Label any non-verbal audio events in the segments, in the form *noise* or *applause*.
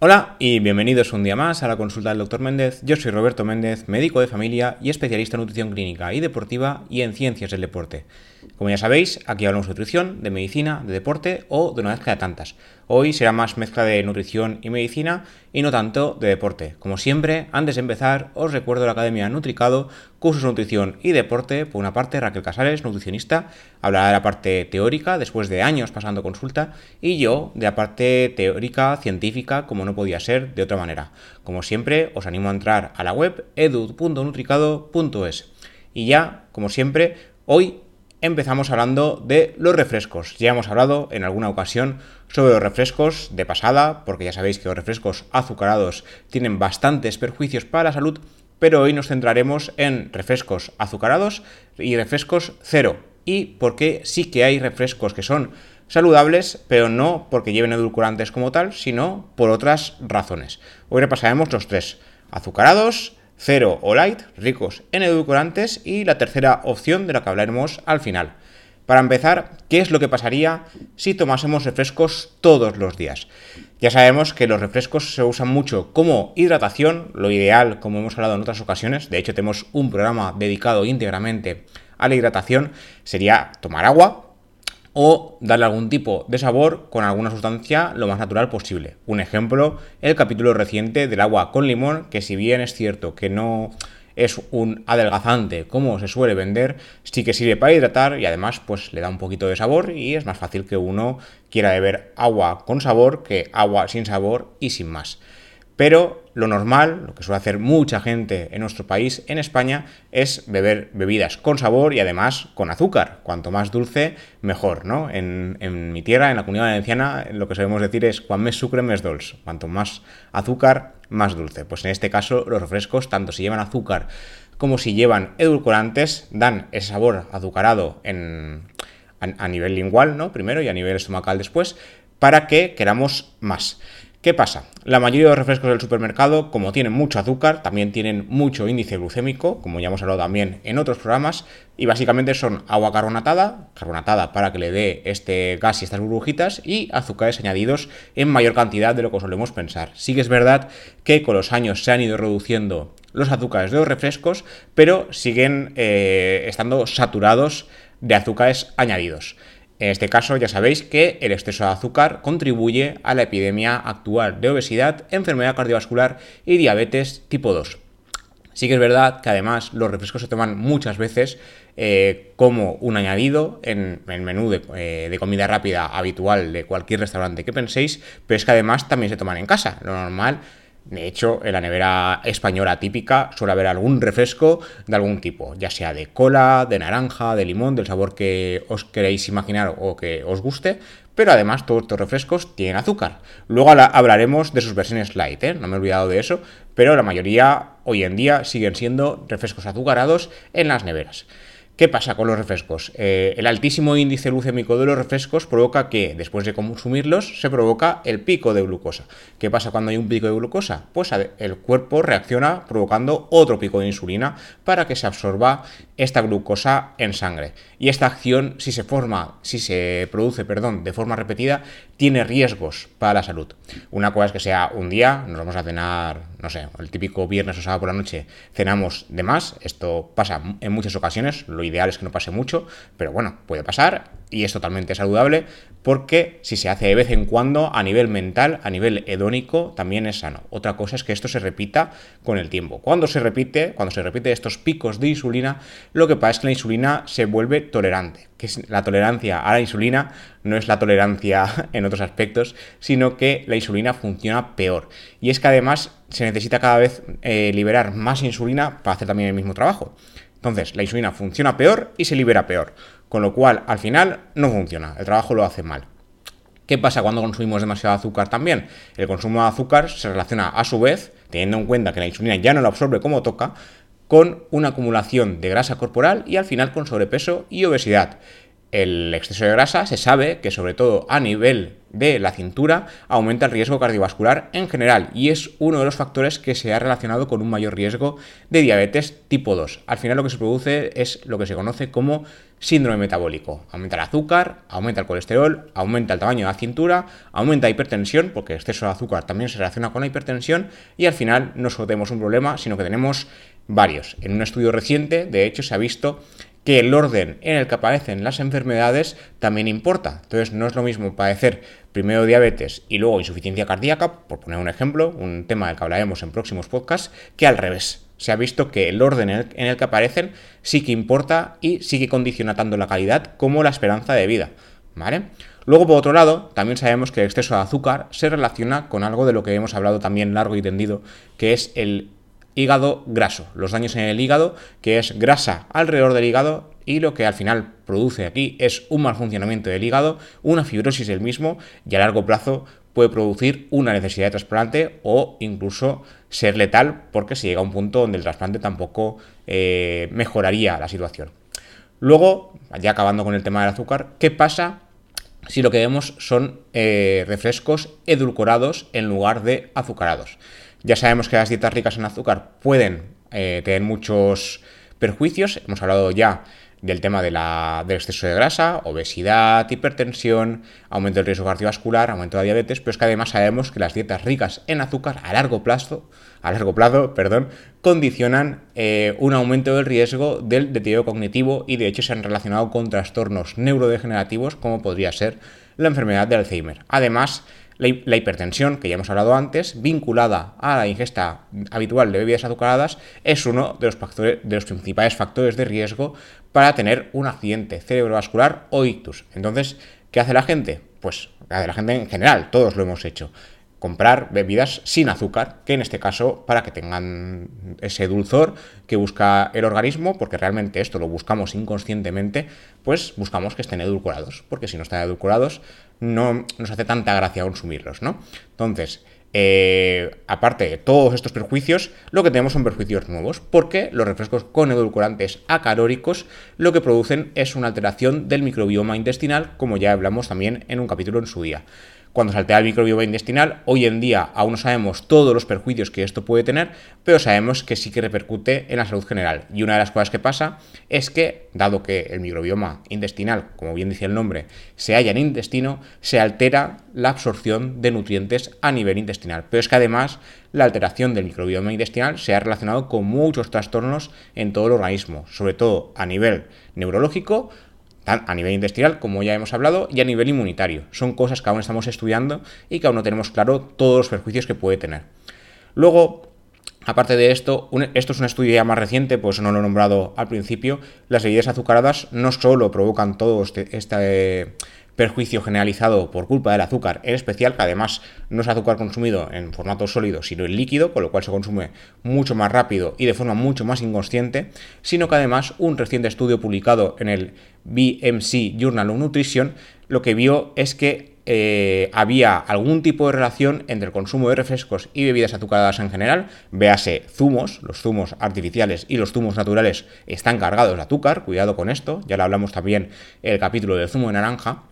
Hola y bienvenidos un día más a la consulta del Dr. Méndez. Yo soy Roberto Méndez, médico de familia y especialista en nutrición clínica y deportiva y en ciencias del deporte. Como ya sabéis, aquí hablamos de nutrición, de medicina, de deporte o de una mezcla de tantas. Hoy será más mezcla de nutrición y medicina y no tanto de deporte. Como siempre, antes de empezar, os recuerdo la Academia Nutricado, cursos de nutrición y deporte. Por una parte, Raquel Casares, nutricionista, hablará de la parte teórica después de años pasando consulta y yo de la parte teórica, científica, como no podía ser de otra manera. Como siempre, os animo a entrar a la web edu.nutricado.es. Y ya, como siempre, hoy empezamos hablando de los refrescos. Ya hemos hablado en alguna ocasión sobre los refrescos de pasada, porque ya sabéis que los refrescos azucarados tienen bastantes perjuicios para la salud, pero hoy nos centraremos en refrescos azucarados y refrescos cero. Y porque sí que hay refrescos que son saludables, pero no porque lleven edulcorantes como tal, sino por otras razones. Hoy repasaremos los tres, azucarados, cero o light, ricos en edulcorantes, y la tercera opción de la que hablaremos al final. Para empezar, ¿qué es lo que pasaría si tomásemos refrescos todos los días? Ya sabemos que los refrescos se usan mucho como hidratación, lo ideal, como hemos hablado en otras ocasiones, de hecho tenemos un programa dedicado íntegramente a la hidratación, sería tomar agua, o darle algún tipo de sabor con alguna sustancia lo más natural posible. Un ejemplo, el capítulo reciente del agua con limón, que si bien es cierto que no es un adelgazante como se suele vender, sí que sirve para hidratar y además pues le da un poquito de sabor y es más fácil que uno quiera beber agua con sabor que agua sin sabor y sin más. Pero lo normal, lo que suele hacer mucha gente en nuestro país, en España, es beber bebidas con sabor y además con azúcar. Cuanto más dulce, mejor, ¿no? En, mi tierra, en la comunidad valenciana, lo que sabemos decir es cuan más sucre, más dulce. Cuanto más azúcar, más dulce. Pues en este caso, los refrescos, tanto si llevan azúcar como si llevan edulcorantes, dan ese sabor azucarado a, a nivel lingual, ¿no? Primero y a nivel estomacal después, para que queramos más. ¿Qué pasa? La mayoría de los refrescos del supermercado, como tienen mucho azúcar, también tienen mucho índice glucémico, como ya hemos hablado también en otros programas, y básicamente son agua carbonatada, carbonatada para que le dé este gas y estas burbujitas, y azúcares añadidos en mayor cantidad de lo que solemos pensar. Sí que es verdad que con los años se han ido reduciendo los azúcares de los refrescos, pero siguen eh, estando saturados de azúcares añadidos. En este caso ya sabéis que el exceso de azúcar contribuye a la epidemia actual de obesidad, enfermedad cardiovascular y diabetes tipo 2. Sí que es verdad que además los refrescos se toman muchas veces eh, como un añadido en el menú eh, de, comida rápida habitual de cualquier restaurante que penséis, pero es que además también se toman en casa. Lo normal de hecho, en la nevera española típica suele haber algún refresco de algún tipo, ya sea de cola, de naranja, de limón, del sabor que os queréis imaginar o que os guste, pero además todos estos refrescos tienen azúcar. Luego hablaremos de sus versiones light, ¿eh? no me he olvidado de eso, pero la mayoría hoy en día siguen siendo refrescos azucarados en las neveras. ¿Qué pasa con los refrescos? Eh, el altísimo índice glucémico de los refrescos provoca que, después de consumirlos, se provoca el pico de glucosa. ¿Qué pasa cuando hay un pico de glucosa? Pues el cuerpo reacciona provocando otro pico de insulina para que se absorba esta glucosa en sangre. Y esta acción, si se forma, si se produce, perdón, de forma repetida, tiene riesgos para la salud. Una cosa es que sea un día, nos vamos a cenar, no sé, el típico viernes o sábado por la noche, cenamos de más. Esto pasa en muchas ocasiones, lo ideal es que no pase mucho, pero bueno, puede pasar y es totalmente saludable porque si se hace de vez en cuando a nivel mental, a nivel hedónico, también es sano. Otra cosa es que esto se repita con el tiempo. Cuando se repite, cuando se repite estos picos de insulina, lo que pasa es que la insulina se vuelve tolerante. Que la tolerancia a la insulina no es la tolerancia *laughs* en otros aspectos, sino que la insulina funciona peor. Y es que además se necesita cada vez eh, liberar más insulina para hacer también el mismo trabajo. Entonces, la insulina funciona peor y se libera peor. Con lo cual, al final, no funciona. El trabajo lo hace mal. ¿Qué pasa cuando consumimos demasiado azúcar también? El consumo de azúcar se relaciona a su vez, teniendo en cuenta que la insulina ya no la absorbe como toca, con una acumulación de grasa corporal y al final con sobrepeso y obesidad. El exceso de grasa se sabe que sobre todo a nivel de la cintura aumenta el riesgo cardiovascular en general y es uno de los factores que se ha relacionado con un mayor riesgo de diabetes tipo 2. Al final lo que se produce es lo que se conoce como síndrome metabólico. Aumenta el azúcar, aumenta el colesterol, aumenta el tamaño de la cintura, aumenta la hipertensión, porque el exceso de azúcar también se relaciona con la hipertensión y al final no solo tenemos un problema, sino que tenemos varios. En un estudio reciente, de hecho, se ha visto que el orden en el que aparecen las enfermedades también importa. Entonces no es lo mismo padecer primero diabetes y luego insuficiencia cardíaca, por poner un ejemplo, un tema del que hablaremos en próximos podcasts, que al revés. Se ha visto que el orden en el, que aparecen sí que importa y sí que condiciona tanto la calidad como la esperanza de vida. ¿Vale? Luego, por otro lado, también sabemos que el exceso de azúcar se relaciona con algo de lo que hemos hablado también largo y tendido, que es el hígado graso, los daños en el hígado, que es grasa alrededor del hígado y lo que al final produce aquí es un mal funcionamiento del hígado, una fibrosis del mismo y a largo plazo puede producir una necesidad de trasplante o incluso ser letal porque se llega a un punto donde el trasplante tampoco eh, mejoraría la situación. Luego, ya acabando con el tema del azúcar, ¿qué pasa si lo que vemos son eh, refrescos edulcorados en lugar de azucarados? Ya sabemos que las dietas ricas en azúcar pueden eh, tener muchos perjuicios. Hemos hablado ya del tema del exceso de grasa, obesidad, hipertensión, aumento del riesgo cardiovascular, aumento de la diabetes, pero es que además sabemos que las dietas ricas en azúcar a largo plazo, a largo plazo, perdón, condicionan eh, un aumento del riesgo del deterioro cognitivo y de hecho se han relacionado con trastornos neurodegenerativos como podría ser la enfermedad de Alzheimer. Además, la, hipertensión, que ya hemos hablado antes, vinculada a la ingesta habitual de bebidas azucaradas, es uno de los, factores, de los principales factores de riesgo para tener un accidente cerebrovascular o ictus. Entonces, ¿qué hace la gente? Pues la gente en general, todos lo hemos hecho comprar bebidas sin azúcar, que en este caso para que tengan ese dulzor que busca el organismo, porque realmente esto lo buscamos inconscientemente, pues buscamos que estén edulcorados, porque si no están edulcorados no nos hace tanta gracia consumirlos, ¿no? Entonces, eh, aparte de todos estos perjuicios, lo que tenemos son perjuicios nuevos, porque los refrescos con edulcorantes acalóricos lo que producen es una alteración del microbioma intestinal, como ya hablamos también en un capítulo en su día cuando se altera el microbioma intestinal. Hoy en día aún no sabemos todos los perjuicios que esto puede tener, pero sabemos que sí que repercute en la salud general. Y una de las cosas que pasa es que, dado que el microbioma intestinal, como bien dice el nombre, se halla en intestino, se altera la absorción de nutrientes a nivel intestinal. Pero es que además la alteración del microbioma intestinal se ha relacionado con muchos trastornos en todo el organismo, sobre todo a nivel neurológico, a nivel intestinal, como ya hemos hablado, y a nivel inmunitario. Son cosas que aún estamos estudiando y que aún no tenemos claro todos los perjuicios que puede tener. Luego, aparte de esto, esto es un estudio ya más reciente, pues no lo he nombrado al principio, las bebidas azucaradas no solo provocan todo este, este perjuicio generalizado por culpa del azúcar, en especial que además no es azúcar consumido en formato sólido, sino en líquido, con lo cual se consume mucho más rápido y de forma mucho más inconsciente, sino que además un reciente estudio publicado en el BMC Journal of Nutrition lo que vio es que eh, había algún tipo de relación entre el consumo de refrescos y bebidas azucaradas en general, véase zumos, los zumos artificiales y los zumos naturales están cargados de azúcar, cuidado con esto, ya lo hablamos también en el capítulo del zumo de naranja,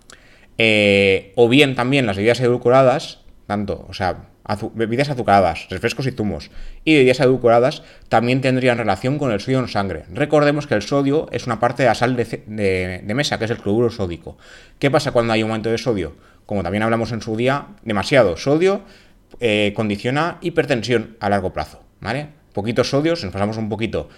eh, o bien también las bebidas edulcoradas, tanto, o sea, bebidas azucaradas, refrescos y zumos, y bebidas edulcoradas también tendrían relación con el sodio en sangre. Recordemos que el sodio es una parte de la sal de, mesa, que es el cloruro sódico. ¿Qué pasa cuando hay aumento de sodio? Como también hablamos en su día, demasiado sodio eh, condiciona hipertensión a largo plazo. ¿vale? Poquito sodio, si nos pasamos un poquito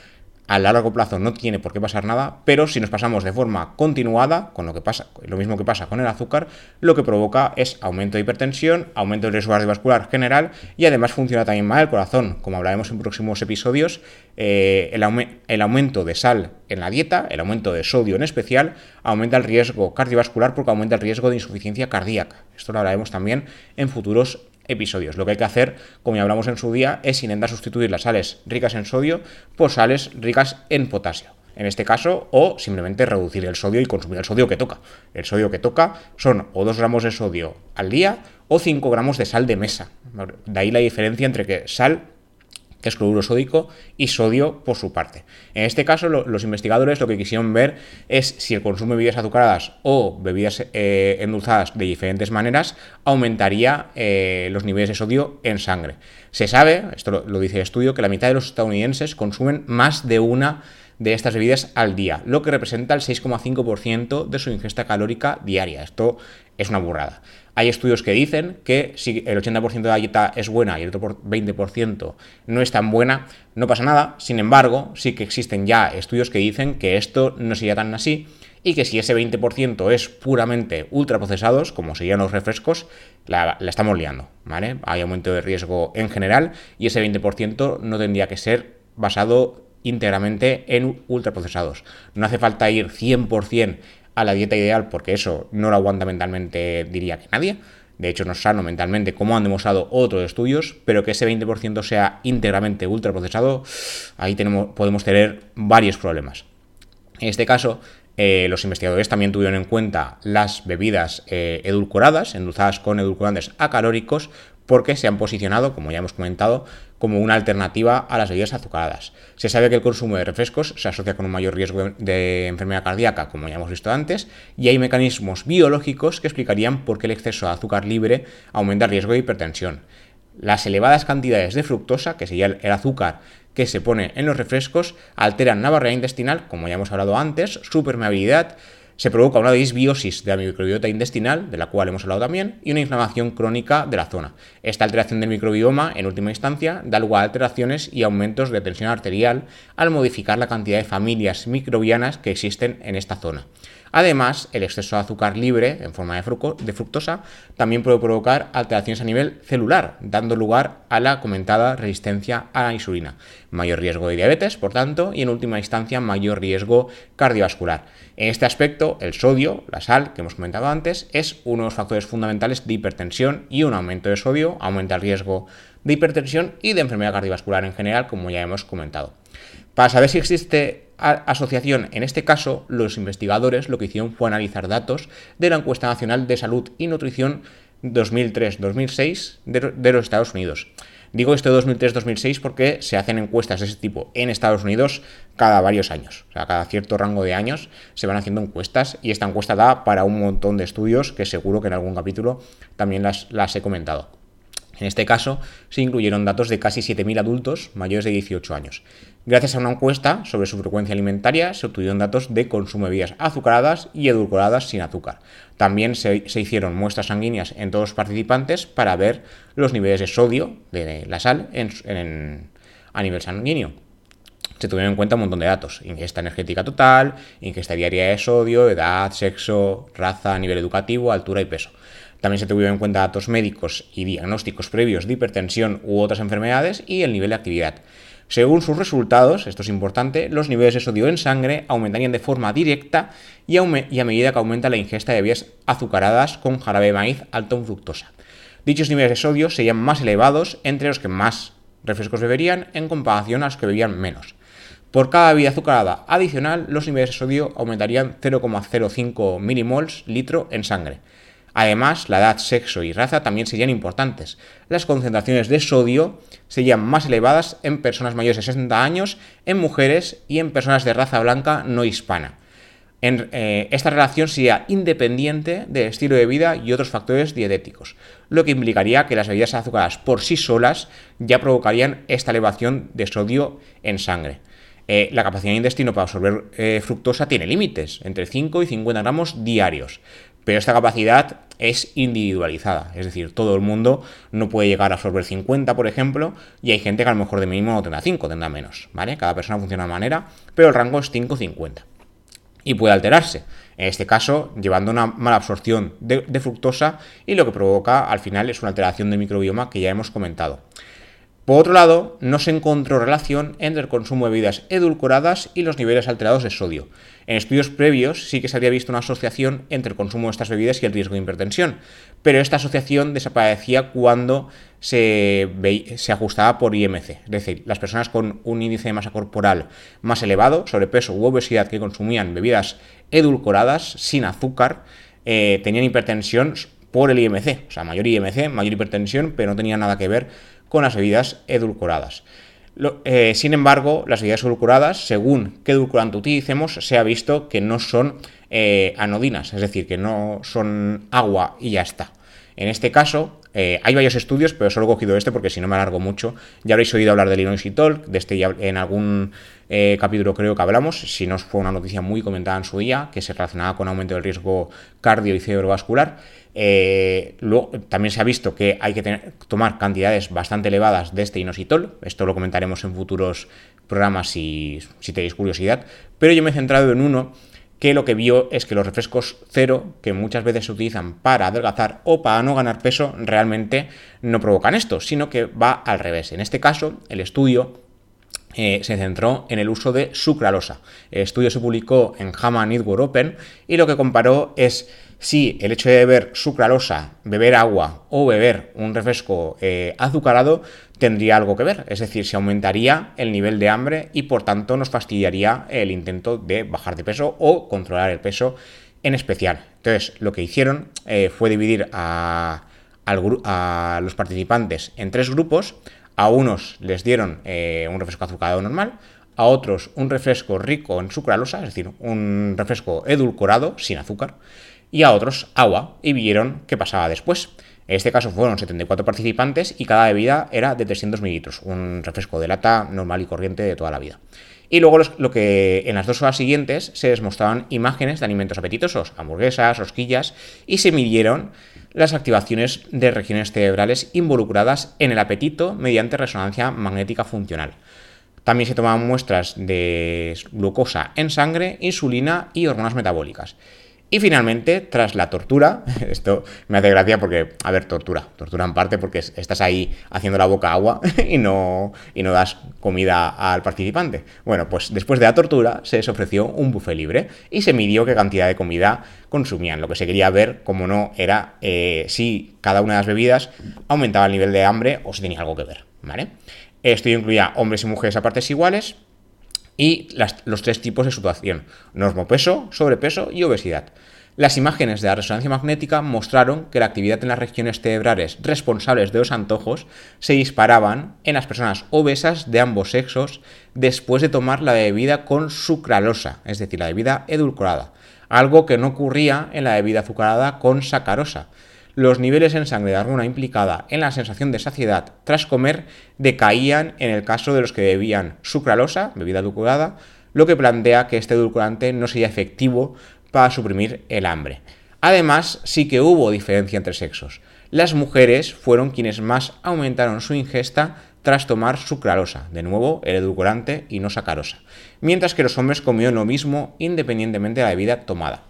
a largo plazo no tiene por qué pasar nada, pero si nos pasamos de forma continuada, con lo que pasa, lo mismo que pasa con el azúcar, lo que provoca es aumento de hipertensión, aumento del riesgo cardiovascular general y además funciona también mal el corazón. Como hablaremos en próximos episodios, eh, el, el aumento de sal en la dieta, el aumento de sodio en especial, aumenta el riesgo cardiovascular porque aumenta el riesgo de insuficiencia cardíaca. Esto lo hablaremos también en futuros episodios. Lo que hay que hacer, como ya hablamos en su día, es intentar sustituir las sales ricas en sodio por sales ricas en potasio. En este caso, o simplemente reducir el sodio y consumir el sodio que toca. El sodio que toca son o 2 gramos de sodio al día o 5 gramos de sal de mesa. De ahí la diferencia entre que sal que es cloruro sódico, y sodio por su parte. En este caso, los investigadores lo que quisieron ver es si el consumo de bebidas azucaradas o bebidas eh, endulzadas de diferentes maneras aumentaría eh, los niveles de sodio en sangre. Se sabe, esto lo, dice el estudio, que la mitad de los estadounidenses consumen más de una de estas bebidas al día, lo que representa el 6,5% de su ingesta calórica diaria. Esto es una burrada. Hay estudios que dicen que si el 80% de la dieta es buena y el otro 20% no es tan buena, no pasa nada. Sin embargo, sí que existen ya estudios que dicen que esto no sería tan así y que si ese 20% es puramente ultraprocesados, como serían los refrescos, la, la, estamos liando, ¿vale? Hay aumento de riesgo en general y ese 20% no tendría que ser basado íntegramente en ultraprocesados. No hace falta ir 100% a la dieta ideal, porque eso no lo aguanta mentalmente, diría que nadie. De hecho, no es sano mentalmente, como han demostrado otros estudios, pero que ese 20% sea íntegramente ultraprocesado, ahí tenemos, podemos tener varios problemas. En este caso, eh, los investigadores también tuvieron en cuenta las bebidas eh, edulcoradas, endulzadas con edulcorantes acalóricos, porque se han posicionado, como ya hemos comentado, como una alternativa a las bebidas azucaradas. Se sabe que el consumo de refrescos se asocia con un mayor riesgo de enfermedad cardíaca, como ya hemos visto antes, y hay mecanismos biológicos que explicarían por qué el exceso de azúcar libre aumenta el riesgo de hipertensión. Las elevadas cantidades de fructosa, que sería el azúcar que se pone en los refrescos, alteran la barrera intestinal, como ya hemos hablado antes, su permeabilidad, se provoca una disbiosis de la microbiota intestinal, de la cual hemos hablado también, y una inflamación crónica de la zona. Esta alteración del microbioma, en última instancia, da lugar a alteraciones y aumentos de tensión arterial al modificar la cantidad de familias microbianas que existen en esta zona. Además, el exceso de azúcar libre en forma de, fructosa también puede provocar alteraciones a nivel celular, dando lugar a la comentada resistencia a la insulina. Mayor riesgo de diabetes, por tanto, y en última instancia mayor riesgo cardiovascular. En este aspecto, el sodio, la sal que hemos comentado antes, es uno de los factores fundamentales de hipertensión y un aumento de sodio aumenta el riesgo de hipertensión y de enfermedad cardiovascular en general, como ya hemos comentado. Para saber si existe asociación, en este caso, los investigadores lo que hicieron fue analizar datos de la encuesta nacional de salud y nutrición 2003-2006 de, los Estados Unidos. Digo esto de 2003-2006 porque se hacen encuestas de ese tipo en Estados Unidos cada varios años. O sea, cada cierto rango de años se van haciendo encuestas y esta encuesta da para un montón de estudios que seguro que en algún capítulo también las he comentado. En este caso, se incluyeron datos de casi 7.000 adultos mayores de 18 años. Gracias a una encuesta sobre su frecuencia alimentaria, se obtuvieron datos de consumo de bebidas azucaradas y edulcoradas sin azúcar. También se, hicieron muestras sanguíneas en todos los participantes para ver los niveles de sodio de la sal a nivel sanguíneo. Se tuvieron en cuenta un montón de datos, ingesta energética total, ingesta diaria de sodio, edad, sexo, raza, nivel educativo, altura y peso. También se tuvieron en cuenta datos médicos y diagnósticos previos de hipertensión u otras enfermedades y el nivel de actividad. Según sus resultados, esto es importante, los niveles de sodio en sangre aumentarían de forma directa y, a, medida que aumenta la ingesta de bebidas azucaradas con jarabe de maíz alto en fructosa. Dichos niveles de sodio serían más elevados entre los que más refrescos beberían en comparación a los que bebían menos. Por cada bebida azucarada adicional, los niveles de sodio aumentarían 0,05 milimols litro en sangre. Además, la edad, sexo y raza también serían importantes. Las concentraciones de sodio serían más elevadas en personas mayores de 60 años, en mujeres y en personas de raza blanca no hispana. En, eh, esta relación sería independiente del estilo de vida y otros factores dietéticos, lo que implicaría que las bebidas azucaradas por sí solas ya provocarían esta elevación de sodio en sangre. Eh, la capacidad de intestino para absorber eh, fructosa tiene límites, entre 5 y 50 gramos diarios, pero esta capacidad es individualizada, es decir, todo el mundo no puede llegar a absorber 50, por ejemplo, y hay gente que a lo mejor de mínimo no tendrá 5, tendrá menos, ¿vale? Cada persona funciona de manera, pero el rango es 5-50. Y puede alterarse, en este caso llevando una mala absorción de, de fructosa y lo que provoca al final es una alteración del microbioma que ya hemos comentado. Por otro lado, no se encontró relación entre el consumo de bebidas edulcoradas y los niveles alterados de sodio. En estudios previos sí que se había visto una asociación entre el consumo de estas bebidas y el riesgo de hipertensión, pero esta asociación desaparecía cuando se, ajustaba por IMC, es decir, las personas con un índice de masa corporal más elevado, sobrepeso u obesidad que consumían bebidas edulcoradas sin azúcar, eh, tenían hipertensión por el IMC, o sea, mayor IMC, mayor hipertensión, pero no tenía nada que ver con las bebidas edulcoradas. Eh, sin embargo, las bebidas edulcoradas, según qué edulcorante utilicemos, se ha visto que no son eh, anodinas, es decir, que no son agua y ya está. En este caso, eh, hay varios estudios, pero solo he cogido este porque si no me alargo mucho. Ya habréis oído hablar del inositol, de este en algún capítulo creo que hablamos, si no fue una noticia muy comentada en su día, que se relacionaba con aumento del riesgo cardio y cerebrovascular. Eh, luego, también se ha visto que hay que tomar cantidades bastante elevadas de este inositol. Esto lo comentaremos en futuros programas si, si tenéis curiosidad. Pero yo me he centrado en uno que lo que vio es que los refrescos cero, que muchas veces se utilizan para adelgazar o para no ganar peso, realmente no provocan esto, sino que va al revés. En este caso, el estudio eh, se centró en el uso de sucralosa. El estudio se publicó en JAMA Network Open y lo que comparó es si el hecho de beber sucralosa, beber agua o beber un refresco eh, azucarado tendría algo que ver. Es decir, se aumentaría el nivel de hambre y por tanto nos fastidiaría el intento de bajar de peso o controlar el peso en especial. Entonces, lo que hicieron eh, fue dividir a, los participantes en tres grupos. A unos les dieron eh, un refresco azucarado normal, a otros un refresco rico en sucralosa, es decir, un refresco edulcorado sin azúcar, y a otros agua y vieron qué pasaba después. En este caso fueron 74 participantes y cada bebida era de 300 mililitros, un refresco de lata normal y corriente de toda la vida. Y luego lo que en las dos horas siguientes se les mostraban imágenes de alimentos apetitosos, hamburguesas, rosquillas, y se midieron las activaciones de regiones cerebrales involucradas en el apetito mediante resonancia magnética funcional. También se tomaban muestras de glucosa en sangre, insulina y hormonas metabólicas. Y finalmente, tras la tortura, *laughs* esto me hace gracia porque, a ver, tortura, tortura en parte porque estás ahí haciendo la boca agua *laughs* y no, y no das comida al participante. Bueno, pues después de la tortura se les ofreció un buffet libre y se midió qué cantidad de comida consumían. Lo que se quería ver, como no, era eh, si cada una de las bebidas aumentaba el nivel de hambre o si tenía algo que ver, ¿vale? Esto incluía hombres y mujeres a partes iguales, y los tres tipos de situación, normopeso, sobrepeso y obesidad. Las imágenes de la resonancia magnética mostraron que la actividad en las regiones cerebrales responsables de los antojos se disparaban en las personas obesas de ambos sexos después de tomar la bebida con sucralosa, es decir, la bebida edulcorada, algo que no ocurría en la bebida azucarada con sacarosa, los niveles en sangre de hormona implicada en la sensación de saciedad tras comer decaían en el caso de los que bebían sucralosa, bebida edulcorada, lo que plantea que este edulcorante no sería efectivo para suprimir el hambre. Además, sí que hubo diferencia entre sexos. Las mujeres fueron quienes más aumentaron su ingesta tras tomar sucralosa, de nuevo el edulcorante y no sacarosa, mientras que los hombres comieron lo mismo independientemente de la bebida tomada.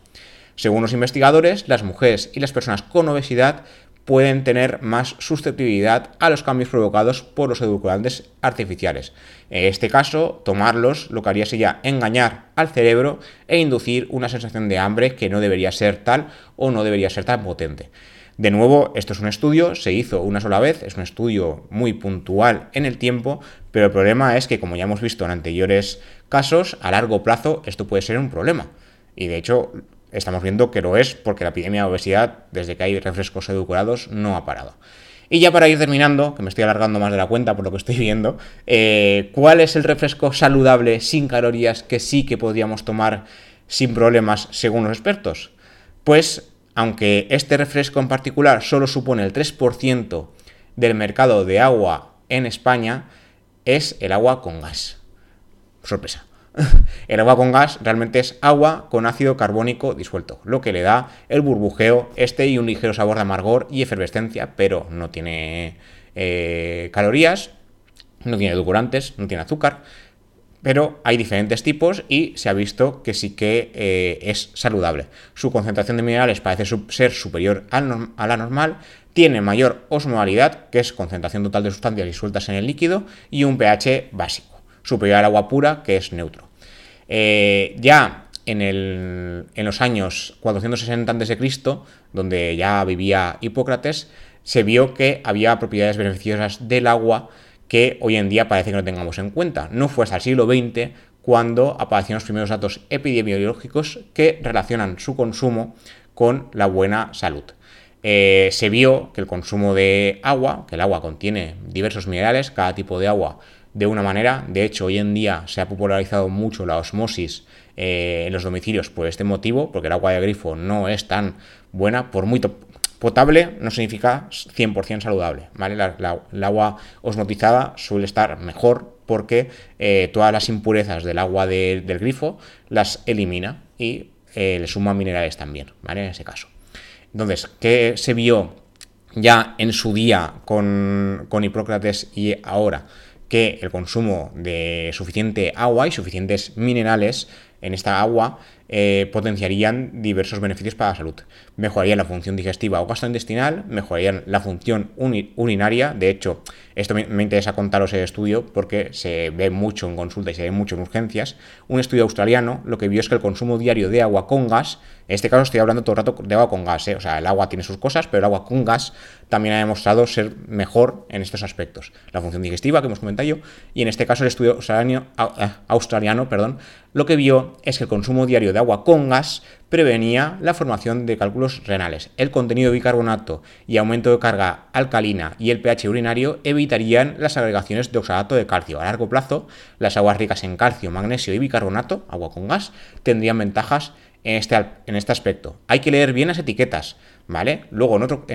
Según los investigadores, las mujeres y las personas con obesidad pueden tener más susceptibilidad a los cambios provocados por los edulcorantes artificiales. En este caso, tomarlos lo que haría sería engañar al cerebro e inducir una sensación de hambre que no debería ser tal o no debería ser tan potente. De nuevo, esto es un estudio, se hizo una sola vez, es un estudio muy puntual en el tiempo, pero el problema es que, como ya hemos visto en anteriores casos, a largo plazo esto puede ser un problema. Y de hecho, estamos viendo que lo es porque la epidemia de obesidad, desde que hay refrescos edulcorados, no ha parado. Y ya para ir terminando, que me estoy alargando más de la cuenta por lo que estoy viendo, eh, ¿cuál es el refresco saludable sin calorías que sí que podríamos tomar sin problemas según los expertos? Pues, aunque este refresco en particular solo supone el 3% del mercado de agua en España, es el agua con gas. Sorpresa. *laughs* El agua con gas realmente es agua con ácido carbónico disuelto, lo que le da el burbujeo este y un ligero sabor de amargor y efervescencia, pero no tiene eh, calorías, no tiene edulcorantes, no tiene azúcar, pero hay diferentes tipos y se ha visto que sí que eh, es saludable. Su concentración de minerales parece ser superior a la normal, tiene mayor osmolalidad, que es concentración total de sustancias disueltas en el líquido, y un pH básico superior al agua pura, que es neutro. Eh, ya en, los años 460 a.C., donde ya vivía Hipócrates, se vio que había propiedades beneficiosas del agua que hoy en día parece que no tengamos en cuenta. No fue hasta el siglo XX cuando aparecieron los primeros datos epidemiológicos que relacionan su consumo con la buena salud. Eh, se vio que el consumo de agua, que el agua contiene diversos minerales, cada tipo de agua de una manera. De hecho, hoy en día se ha popularizado mucho la osmosis eh, en los domicilios por este motivo, porque el agua de grifo no es tan buena, por muy potable no significa 100% saludable, ¿vale? el agua osmotizada suele estar mejor porque eh, todas las impurezas del agua del grifo las elimina y eh, le suma minerales también, ¿vale? En ese caso. Entonces, ¿qué se vio ya en su día con, con Hipócrates y ahora? Que el consumo de suficiente agua y suficientes minerales en esta agua eh, potenciarían diversos beneficios para la salud. Mejorarían la función digestiva o gastrointestinal, mejorarían la función urinaria. De hecho, esto me, interesa contaros el estudio porque se ve mucho en consulta y se ve mucho en urgencias. Un estudio australiano lo que vio es que el consumo diario de agua con gas en este caso estoy hablando todo el rato de agua con gas, ¿eh? o sea, el agua tiene sus cosas, pero el agua con gas también ha demostrado ser mejor en estos aspectos. La función digestiva que hemos comentado yo, y en este caso el estudio australiano, eh, perdón, lo que vio es que el consumo diario de agua con gas prevenía la formación de cálculos renales. El contenido de bicarbonato y aumento de carga alcalina y el pH urinario evitarían las agregaciones de oxalato de calcio. A largo plazo, las aguas ricas en calcio, magnesio y bicarbonato, agua con gas, tendrían ventajas en este, en este aspecto. Hay que leer bien las etiquetas, ¿vale? Luego, en otro,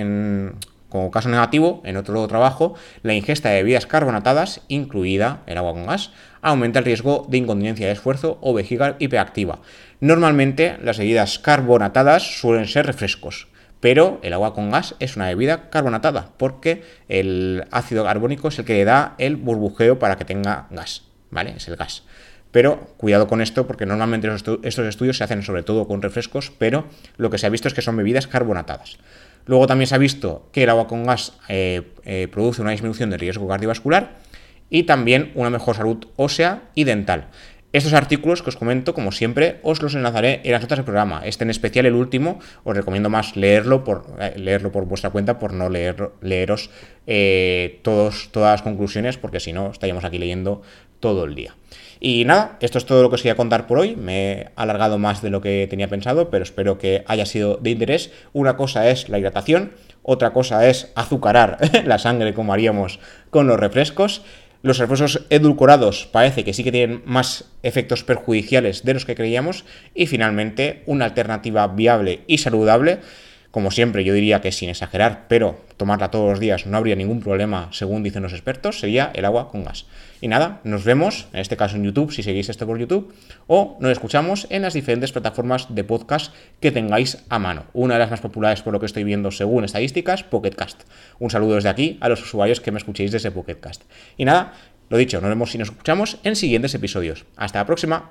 como caso negativo, en otro trabajo, la ingesta de bebidas carbonatadas, incluida el agua con gas, aumenta el riesgo de incontinencia de esfuerzo o vejiga hiperactiva. Normalmente, las bebidas carbonatadas suelen ser refrescos, pero el agua con gas es una bebida carbonatada, porque el ácido carbónico es el que le da el burbujeo para que tenga gas, ¿vale? Es el gas. Pero cuidado con esto porque normalmente estos estudios se hacen sobre todo con refrescos, pero lo que se ha visto es que son bebidas carbonatadas. Luego también se ha visto que el agua con gas eh, eh, produce una disminución del riesgo cardiovascular y también una mejor salud ósea y dental. Estos artículos que os comento, como siempre, os los enlazaré en las notas del programa. Este en especial, el último, os recomiendo más leerlo por, eh, leerlo por vuestra cuenta, por no leer, leeros todos, todas las conclusiones, porque si no, estaríamos aquí leyendo todo el día. Y nada, esto es todo lo que os quería contar por hoy. Me he alargado más de lo que tenía pensado, pero espero que haya sido de interés. Una cosa es la hidratación, otra cosa es azucarar *laughs* la sangre como haríamos con los refrescos. Los refrescos edulcorados parece que sí que tienen más efectos perjudiciales de los que creíamos. Y finalmente, una alternativa viable y saludable como siempre, yo diría que sin exagerar, pero tomarla todos los días no habría ningún problema, según dicen los expertos, sería el agua con gas. Y nada, nos vemos, en este caso en YouTube, si seguís esto por YouTube, o nos escuchamos en las diferentes plataformas de podcast que tengáis a mano. Una de las más populares, por lo que estoy viendo según estadísticas, Pocketcast. Un saludo desde aquí a los usuarios que me escuchéis desde Pocketcast. Y nada, lo dicho, nos vemos y nos escuchamos en siguientes episodios. Hasta la próxima.